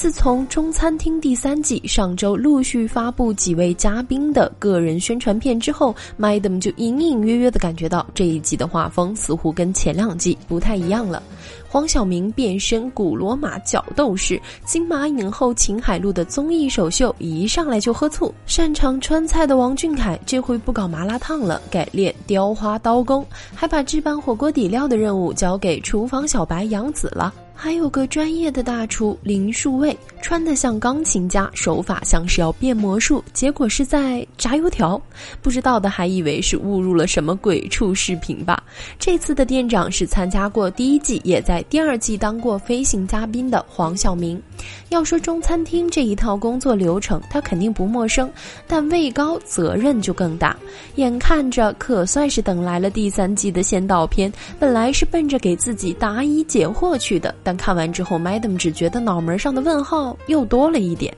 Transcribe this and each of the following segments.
自从《中餐厅》第三季上周陆续发布几位嘉宾的个人宣传片之后，Madam 就隐隐约约的感觉到这一季的画风似乎跟前两季不太一样了。黄晓明变身古罗马角斗士，金马影后秦海璐的综艺首秀一上来就喝醋，擅长川菜的王俊凯这回不搞麻辣烫了，改练雕花刀工，还把置办火锅底料的任务交给厨房小白杨紫了。还有个专业的大厨林树卫，穿得像钢琴家，手法像是要变魔术，结果是在炸油条。不知道的还以为是误入了什么鬼畜视频吧。这次的店长是参加过第一季，也在第二季当过飞行嘉宾的黄晓明。要说中餐厅这一套工作流程，他肯定不陌生，但位高责任就更大。眼看着可算是等来了第三季的先导片，本来是奔着给自己答疑解惑去的。但看完之后，Madam 只觉得脑门上的问号又多了一点。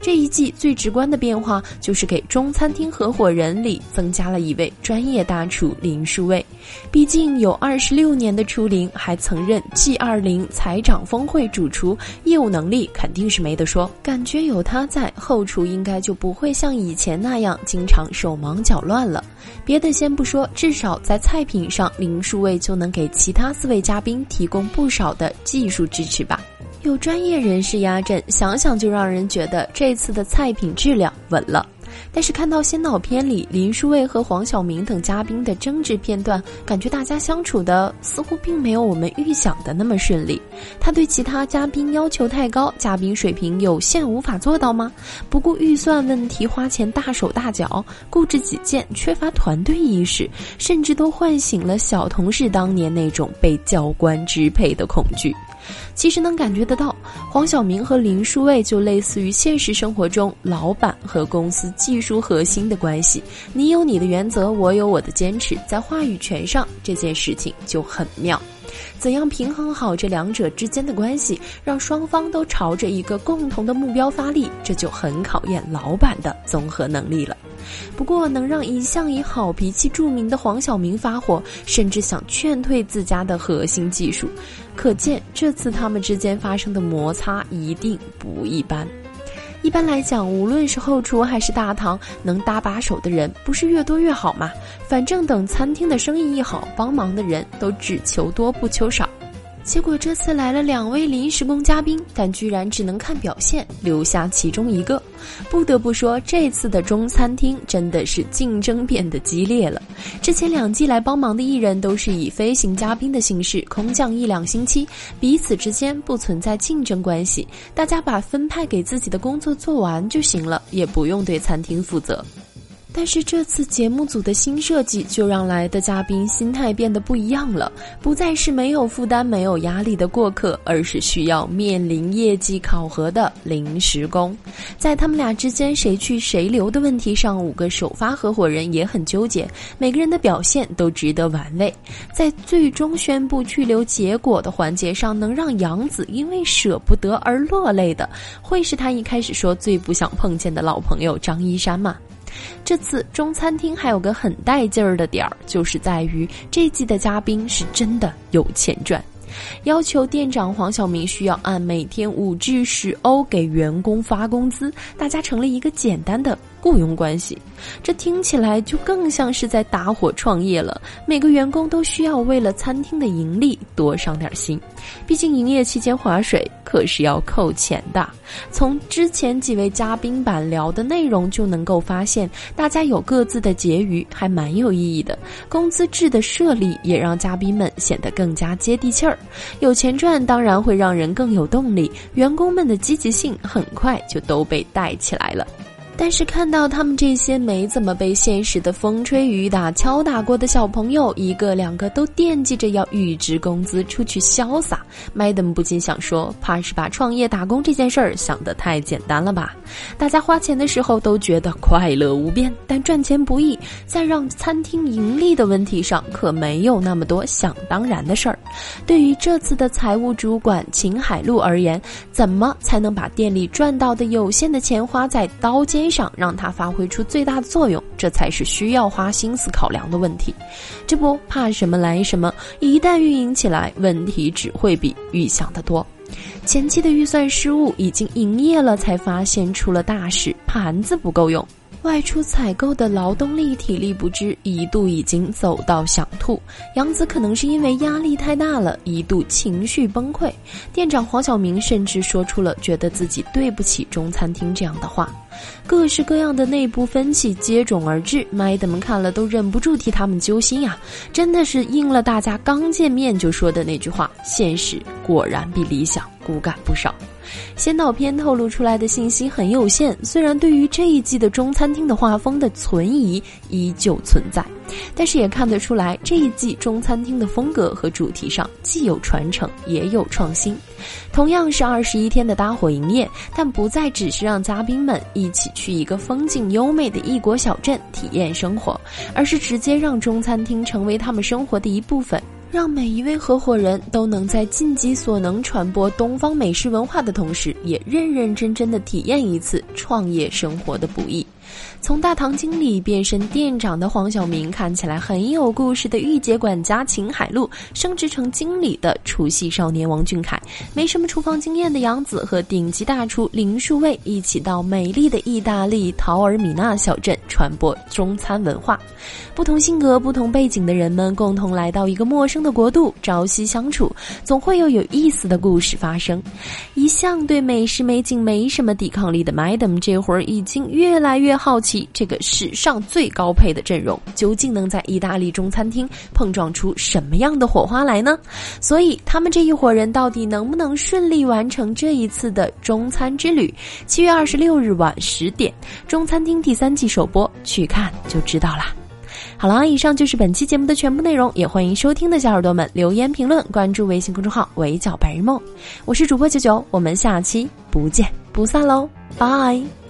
这一季最直观的变化就是给中餐厅合伙人里增加了一位专业大厨林书卫，毕竟有二十六年的厨龄，还曾任 G 二零财长峰会主厨，业务能力肯定是没得说。感觉有他在，后厨应该就不会像以前那样经常手忙脚乱了。别的先不说，至少在菜品上，林书卫就能给其他四位嘉宾提供不少的技术支持吧。有专业人士压阵，想想就让人觉得这次的菜品质量稳了。但是看到先导片里林书卫和黄晓明等嘉宾的争执片段，感觉大家相处的似乎并没有我们预想的那么顺利。他对其他嘉宾要求太高，嘉宾水平有限，无法做到吗？不顾预算问题花钱大手大脚，固执己见，缺乏团队意识，甚至都唤醒了小同事当年那种被教官支配的恐惧。其实能感觉得到，黄晓明和林书卫就类似于现实生活中老板和公司技术核心的关系。你有你的原则，我有我的坚持，在话语权上这件事情就很妙。怎样平衡好这两者之间的关系，让双方都朝着一个共同的目标发力，这就很考验老板的综合能力了。不过，能让一向以好脾气著名的黄晓明发火，甚至想劝退自家的核心技术，可见这次他们之间发生的摩擦一定不一般。一般来讲，无论是后厨还是大堂，能搭把手的人不是越多越好吗？反正等餐厅的生意一好，帮忙的人都只求多不求少。结果这次来了两位临时工嘉宾，但居然只能看表现，留下其中一个。不得不说，这次的中餐厅真的是竞争变得激烈了。之前两季来帮忙的艺人都是以飞行嘉宾的形式空降一两星期，彼此之间不存在竞争关系，大家把分派给自己的工作做完就行了，也不用对餐厅负责。但是这次节目组的新设计，就让来的嘉宾心态变得不一样了，不再是没有负担、没有压力的过客，而是需要面临业绩考核的临时工。在他们俩之间谁去谁留的问题上，五个首发合伙人也很纠结，每个人的表现都值得玩味。在最终宣布去留结果的环节上，能让杨子因为舍不得而落泪的，会是他一开始说最不想碰见的老朋友张一山吗？这次中餐厅还有个很带劲儿的点儿，就是在于这季的嘉宾是真的有钱赚，要求店长黄晓明需要按每天五至十欧给员工发工资，大家成了一个简单的。雇佣关系，这听起来就更像是在搭伙创业了。每个员工都需要为了餐厅的盈利多上点心，毕竟营业期间划水可是要扣钱的。从之前几位嘉宾板聊的内容就能够发现，大家有各自的结余，还蛮有意义的。工资制的设立也让嘉宾们显得更加接地气儿。有钱赚当然会让人更有动力，员工们的积极性很快就都被带起来了。但是看到他们这些没怎么被现实的风吹雨打敲打过的小朋友，一个两个都惦记着要预支工资出去潇洒，麦登不禁想说：怕是把创业打工这件事儿想得太简单了吧？大家花钱的时候都觉得快乐无边，但赚钱不易，在让餐厅盈利的问题上可没有那么多想当然的事儿。对于这次的财务主管秦海璐而言，怎么才能把店里赚到的有限的钱花在刀尖？欣赏让它发挥出最大的作用，这才是需要花心思考量的问题。这不怕什么来什么，一旦运营起来，问题只会比预想的多。前期的预算失误，已经营业了才发现出了大事，盘子不够用。外出采购的劳动力体力不支，一度已经走到想吐。杨子可能是因为压力太大了，一度情绪崩溃。店长黄晓明甚至说出了觉得自己对不起中餐厅这样的话。各式各样的内部分歧接踵而至，麦德们看了都忍不住替他们揪心呀！真的是应了大家刚见面就说的那句话：现实果然比理想骨感不少。先导片透露出来的信息很有限，虽然对于这一季的中餐厅的画风的存疑依旧存在，但是也看得出来这一季中餐厅的风格和主题上既有传承也有创新。同样是二十一天的搭伙营业，但不再只是让嘉宾们一起去一个风景优美的异国小镇体验生活，而是直接让中餐厅成为他们生活的一部分。让每一位合伙人都能在尽己所能传播东方美食文化的同时，也认认真真的体验一次创业生活的不易。从大堂经理变身店长的黄晓明，看起来很有故事的御姐管家秦海璐，升职成经理的厨戏少年王俊凯，没什么厨房经验的杨子和顶级大厨林树卫一起到美丽的意大利陶尔米纳小镇传播中餐文化。不同性格、不同背景的人们共同来到一个陌生的国度，朝夕相处，总会有有意思的故事发生。一向对美食美景没什么抵抗力的 Madam，这会儿已经越来越好奇。这个史上最高配的阵容，究竟能在意大利中餐厅碰撞出什么样的火花来呢？所以他们这一伙人到底能不能顺利完成这一次的中餐之旅？七月二十六日晚十点，中餐厅第三季首播，去看就知道啦。好了，以上就是本期节目的全部内容，也欢迎收听的小耳朵们留言评论，关注微信公众号“围剿白日梦”，我是主播九九，我们下期不见不散喽，拜。